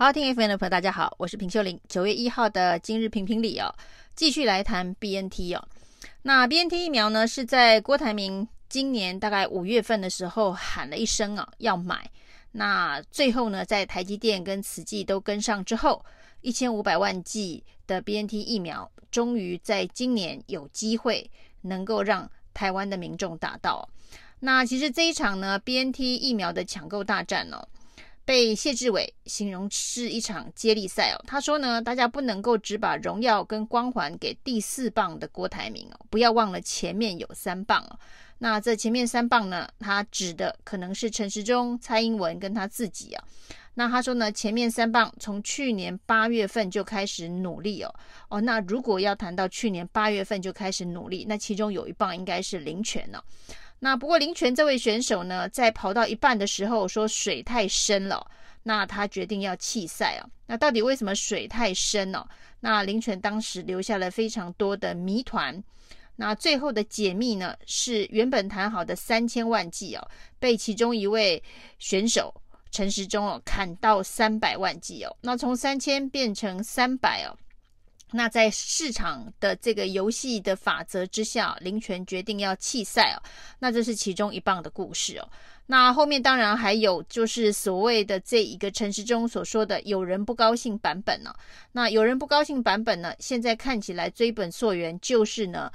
好，听 FM 的朋友，大家好，我是平秀玲。九月一号的今日评评理哦，继续来谈 BNT 哦。那 BNT 疫苗呢，是在郭台铭今年大概五月份的时候喊了一声啊，要买。那最后呢，在台积电跟慈济都跟上之后，一千五百万剂的 BNT 疫苗，终于在今年有机会能够让台湾的民众打到。那其实这一场呢，BNT 疫苗的抢购大战哦。被谢志伟形容是一场接力赛哦。他说呢，大家不能够只把荣耀跟光环给第四棒的郭台铭哦，不要忘了前面有三棒哦。那这前面三棒呢，他指的可能是陈时中、蔡英文跟他自己啊。那他说呢，前面三棒从去年八月份就开始努力哦哦。那如果要谈到去年八月份就开始努力，那其中有一棒应该是林权呢。那不过林权这位选手呢，在跑到一半的时候说水太深了，那他决定要弃赛哦。那到底为什么水太深哦？那林权当时留下了非常多的谜团。那最后的解密呢，是原本谈好的三千万计哦，被其中一位选手陈时中哦砍到三百万计哦。那从三千变成三百哦。那在市场的这个游戏的法则之下，林权决定要弃赛哦。那这是其中一棒的故事哦。那后面当然还有就是所谓的这一个陈时中所说的“有人不高兴”版本呢。那有人不高兴版本呢，现在看起来追本溯源，就是呢，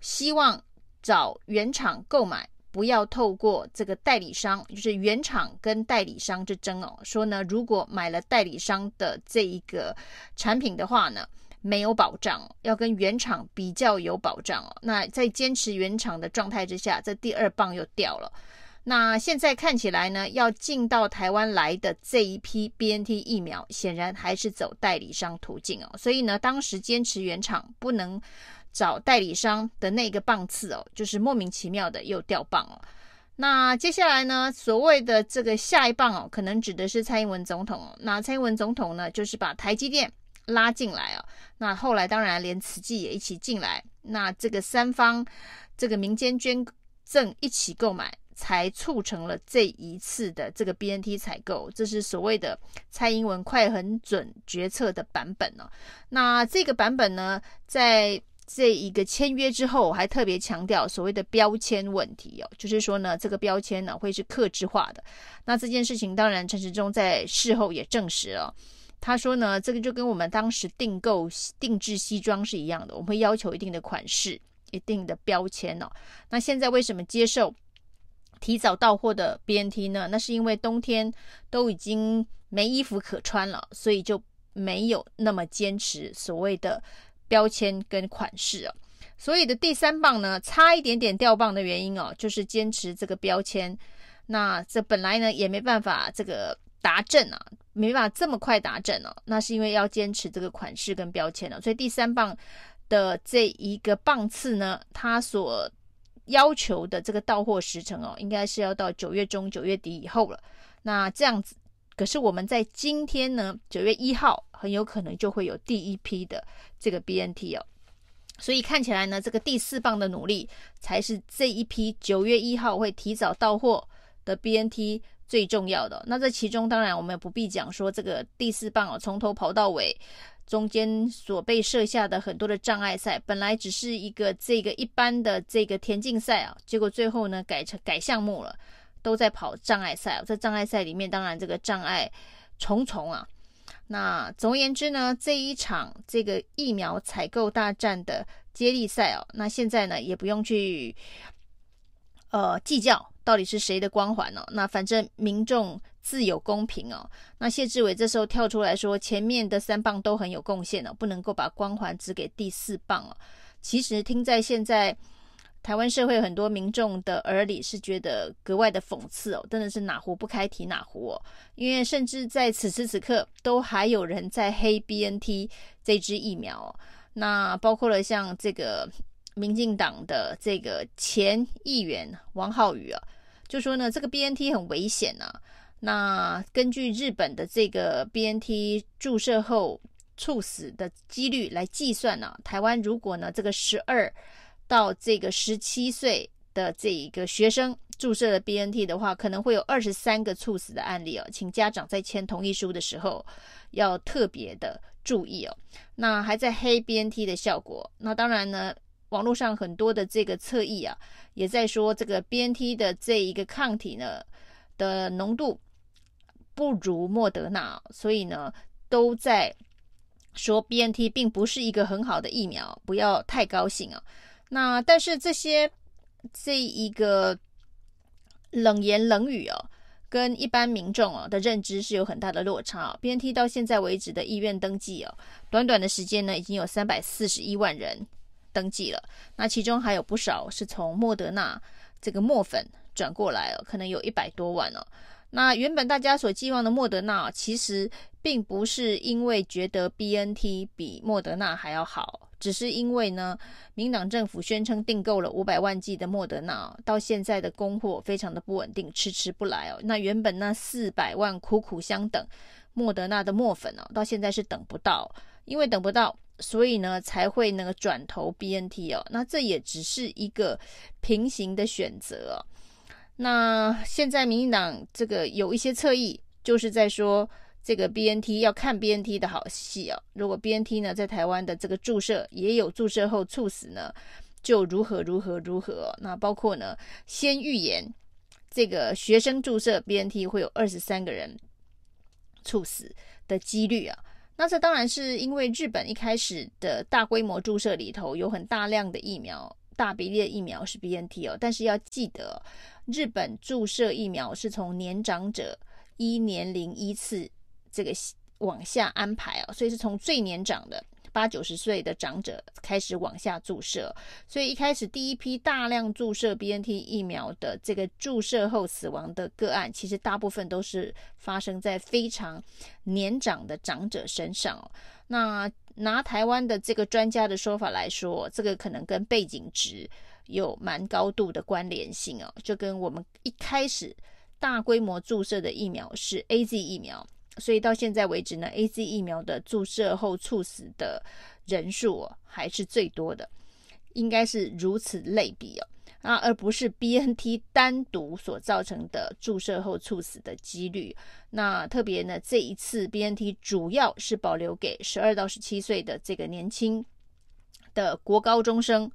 希望找原厂购买，不要透过这个代理商，就是原厂跟代理商之争哦。说呢，如果买了代理商的这一个产品的话呢，没有保障，要跟原厂比较有保障哦。那在坚持原厂的状态之下，这第二棒又掉了。那现在看起来呢，要进到台湾来的这一批 BNT 疫苗，显然还是走代理商途径哦。所以呢，当时坚持原厂不能找代理商的那个棒次哦，就是莫名其妙的又掉棒了。那接下来呢，所谓的这个下一棒哦，可能指的是蔡英文总统。那蔡英文总统呢，就是把台积电。拉进来啊，那后来当然连慈济也一起进来，那这个三方这个民间捐赠一起购买，才促成了这一次的这个 BNT 采购，这是所谓的蔡英文快狠准决策的版本呢。那这个版本呢，在这一个签约之后，还特别强调所谓的标签问题哦，就是说呢，这个标签呢会是克制化的。那这件事情当然陈时中在事后也证实了。他说呢，这个就跟我们当时订购定制西装是一样的，我们会要求一定的款式、一定的标签哦。那现在为什么接受提早到货的 BNT 呢？那是因为冬天都已经没衣服可穿了，所以就没有那么坚持所谓的标签跟款式哦。所以的第三棒呢，差一点点掉棒的原因哦，就是坚持这个标签。那这本来呢也没办法这个。达阵啊，没办法这么快达阵哦，那是因为要坚持这个款式跟标签了，所以第三棒的这一个棒次呢，它所要求的这个到货时程哦，应该是要到九月中、九月底以后了。那这样子，可是我们在今天呢，九月一号很有可能就会有第一批的这个 BNT 哦，所以看起来呢，这个第四棒的努力才是这一批九月一号会提早到货的 BNT。最重要的，那这其中当然我们也不必讲说这个第四棒哦，从头跑到尾，中间所被设下的很多的障碍赛，本来只是一个这个一般的这个田径赛啊，结果最后呢改成改项目了，都在跑障碍赛。在障碍赛里面，当然这个障碍重重啊。那总而言之呢，这一场这个疫苗采购大战的接力赛哦，那现在呢也不用去呃计较。到底是谁的光环呢？那反正民众自有公平哦。那谢志伟这时候跳出来说，前面的三棒都很有贡献哦，不能够把光环只给第四棒哦。其实听在现在台湾社会很多民众的耳里，是觉得格外的讽刺哦，真的是哪壶不开提哪壶哦。因为甚至在此时此刻，都还有人在黑 BNT 这支疫苗哦。那包括了像这个民进党的这个前议员王浩宇啊。就说呢，这个 BNT 很危险呐、那根据日本的这个 BNT 注射后猝死的几率来计算呢、台湾如果呢这个十二到这个十七岁的这一个学生注射了 BNT 的话，可能会有二十三个猝死的案例哦，请家长在签同意书的时候要特别的注意哦。那还在黑 BNT 的效果，那当然呢，网络上很多的这个侧翼啊，也在说这个 BNT 的这一个抗体呢的浓度不如莫德纳，所以呢都在说 BNT 并不是一个很好的疫苗，不要太高兴啊。那但是这些这一个冷言冷语哦，跟一般民众哦的认知是有很大的落差哦。BNT 到现在为止的医院登记哦，短短的时间呢，已经有三百四十一万人登记了。那其中还有不少是从莫德纳这个墨粉转过来了，可能有一百多万哦。那原本大家所寄望的莫德纳，其实并不是因为觉得 BNT 比莫德纳还要好。只是因为呢，民党政府宣称订购了五百万剂的莫德纳，到现在的供货非常的不稳定，迟迟不来哦。那原本那四百万苦苦相等莫德纳的墨粉哦，到现在是等不到，因为等不到，所以呢才会那个转投 BNT 哦。那这也只是一个平行的选择哦。那现在民进党这个有一些侧翼，就是在说。这个 BNT 要看 BNT 的好戏哦。如果 BNT 呢在台湾的这个注射也有注射后猝死呢，就如何如何如何。那包括呢，先预言这个学生注射 BNT 会有二十三个人猝死的几率啊。那这当然是因为日本一开始的大规模注射里头有很大量的疫苗，大比例的疫苗是 BNT 哦。但是要记得，日本注射疫苗是从年长者一年龄一次。这个往下安排哦，所以是从最年长的八九十岁的长者开始往下注射，所以一开始第一批大量注射 BNT 疫苗的这个注射后死亡的个案，其实大部分都是发生在非常年长的长者身上。那拿台湾的这个专家的说法来说，这个可能跟背景值有蛮高度的关联性哦，就跟我们一开始大规模注射的疫苗是 AZ 疫苗。所以到现在为止呢，AZ 疫苗的注射后猝死的人数，还是最多的，应该是如此类比哦，啊，而不是 BNT 单独所造成的注射后猝死的几率。那特别呢，这一次 BNT 主要是保留给十二到十七岁的这个年轻的国高中生。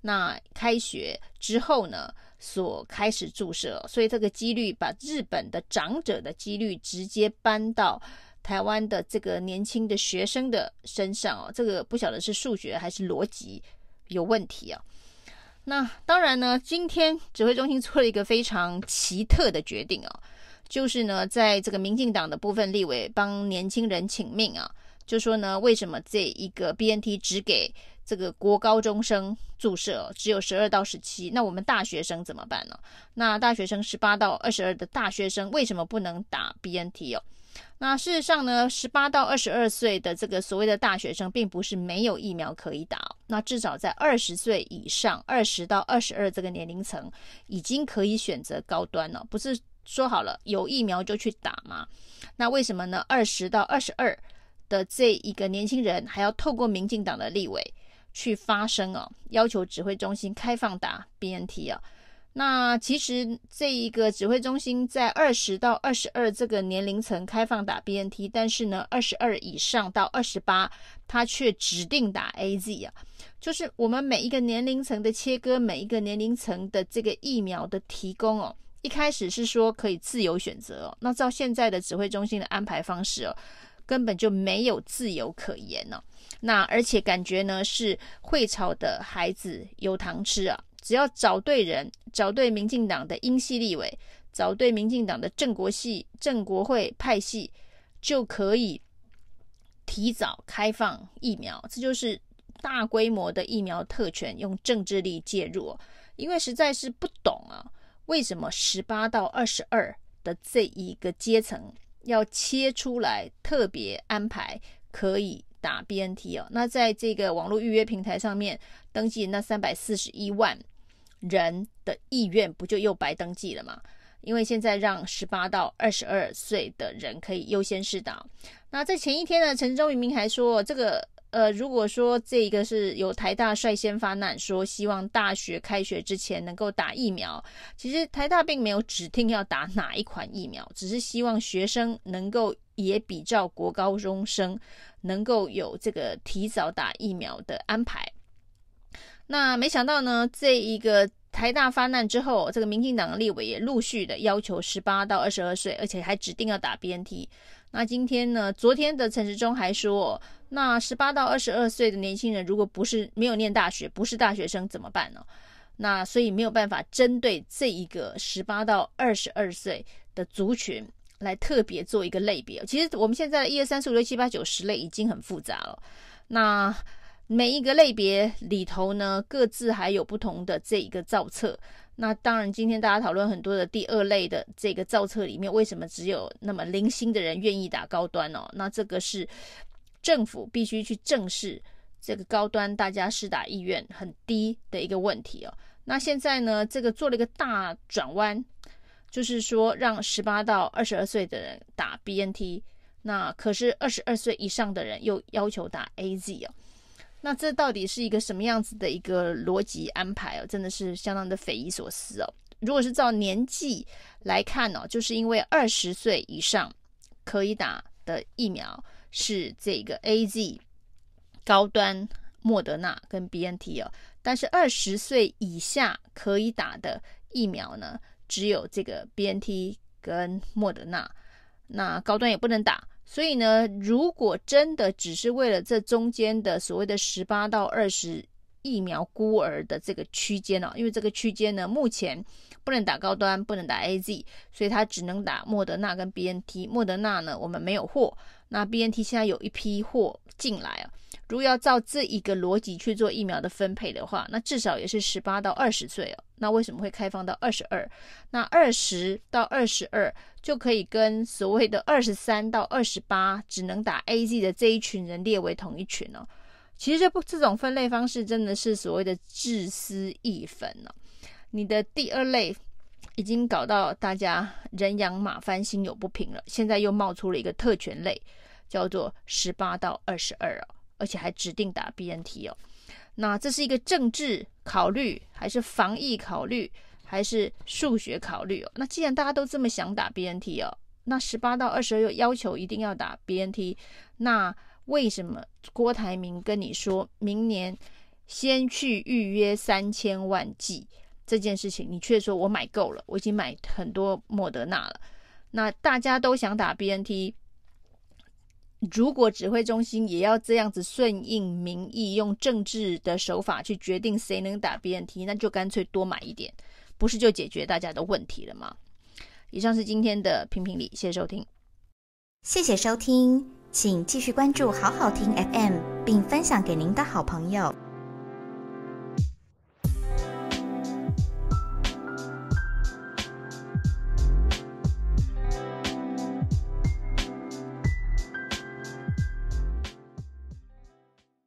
那开学之后呢，所开始注射，所以这个几率把日本的长者的几率直接搬到台湾的这个年轻的学生的身上哦，这个不晓得是数学还是逻辑有问题啊。那当然呢，今天指挥中心做了一个非常奇特的决定啊，就是呢，在这个民进党的部分立委帮年轻人请命啊，就说呢，为什么这一个 BNT 只给这个国高中生注射只有十二到十七，那我们大学生怎么办呢？那大学生十八到二十二的大学生为什么不能打 BNT 哦？那事实上呢，十八到二十二岁的这个所谓的大学生，并不是没有疫苗可以打。那至少在二十岁以上，二十到二十二这个年龄层，已经可以选择高端了。不是说好了有疫苗就去打吗？那为什么呢？二十到二十二的这一个年轻人，还要透过民进党的立委，去发声哦，要求指挥中心开放打 BNT 啊。那其实这一个指挥中心在二十到二十二这个年龄层开放打 BNT，但是呢，二十二以上到二十八，他却指定打 AZ 啊。就是我们每一个年龄层的切割，每一个年龄层的这个疫苗的提供哦，一开始是说可以自由选择哦，那照现在的指挥中心的安排方式哦，根本就没有自由可言呢。那而且感觉呢是会吵的孩子有糖吃啊！只要找对人，找对民进党的英系立委，找对民进党的正国系、正国会派系，就可以提早开放疫苗。这就是大规模的疫苗特权，用政治力介入。因为实在是不懂啊，为什么十八到二十二的这一个阶层要切出来特别安排可以。打 BNT 哦，那在这个网络预约平台上面登记那三百四十一万人的意愿，不就又白登记了吗？因为现在让十八到二十二岁的人可以优先试打。那在前一天呢，陈时中明明还说这个呃，如果说这个是由台大率先发难，说希望大学开学之前能够打疫苗，其实台大并没有指定要打哪一款疫苗，只是希望学生能够也比照国高中生，能够有这个提早打疫苗的安排。那没想到呢，这一个台大发难之后，这个民进党的立委也陆续的要求十八到二十二岁，而且还指定要打 BNT。那今天呢，昨天的陈时中还说，那十八到二十二岁的年轻人，如果不是没有念大学，不是大学生怎么办呢？那所以没有办法针对这一个十八到二十二岁的族群来特别做一个类别。其实我们现在一二三四五六七八九十类已经很复杂了。那每一个类别里头呢，各自还有不同的这一个造册。那当然，今天大家讨论很多的第二类的这个造册里面，为什么只有那么零星的人愿意打高端哦？那这个是政府必须去正视这个高端大家施打意愿很低的一个问题哦。那现在呢，这个做了一个大转弯，就是说让十八到二十二岁的人打 BNT，那可是二十二岁以上的人又要求打 AZ 哦。那这到底是一个什么样子的一个逻辑安排哦？真的是相当的匪夷所思哦。如果是照年纪来看哦，就是因为二十岁以上可以打的疫苗是这个 AZ 高端、莫德纳跟 BNT 哦，但是二十岁以下可以打的疫苗呢，只有这个 BNT 跟莫德纳，那高端也不能打。所以呢，如果真的只是为了这中间的所谓的十八到二十疫苗孤儿的这个区间哦，因为这个区间呢，目前不能打高端，不能打 AZ，所以它只能打莫德纳跟 BNT。莫德纳呢，我们没有货，那 BNT 现在有一批货进来啊。如果要照这一个逻辑去做疫苗的分配的话，那至少也是十八到二十岁哦。那为什么会开放到二十二？那二十到二十二就可以跟所谓的二十三到二十八只能打 AZ 的这一群人列为同一群、哦？其实这不这种分类方式真的是所谓的自私异分、哦。你的第二类已经搞到大家人仰马翻、心有不平了，现在又冒出了一个特权类，叫做十八到二十二哦，而且还指定打 BNT 哦。那这是一个政治考虑，还是防疫考虑，还是数学考虑哦？那既然大家都这么想打 BNT 哦，那十八到二十二又要求一定要打 BNT，那为什么郭台铭跟你说明年先去预约三千万剂这件事情，你却说我买够了，我已经买很多莫德纳了？那大家都想打 BNT。如果指挥中心也要这样子顺应民意，用政治的手法去决定谁能打 BNT，那就干脆多买一点，不是就解决大家的问题了吗？以上是今天的评评理，谢谢收听，谢谢收听，请继续关注好好听 FM，并分享给您的好朋友。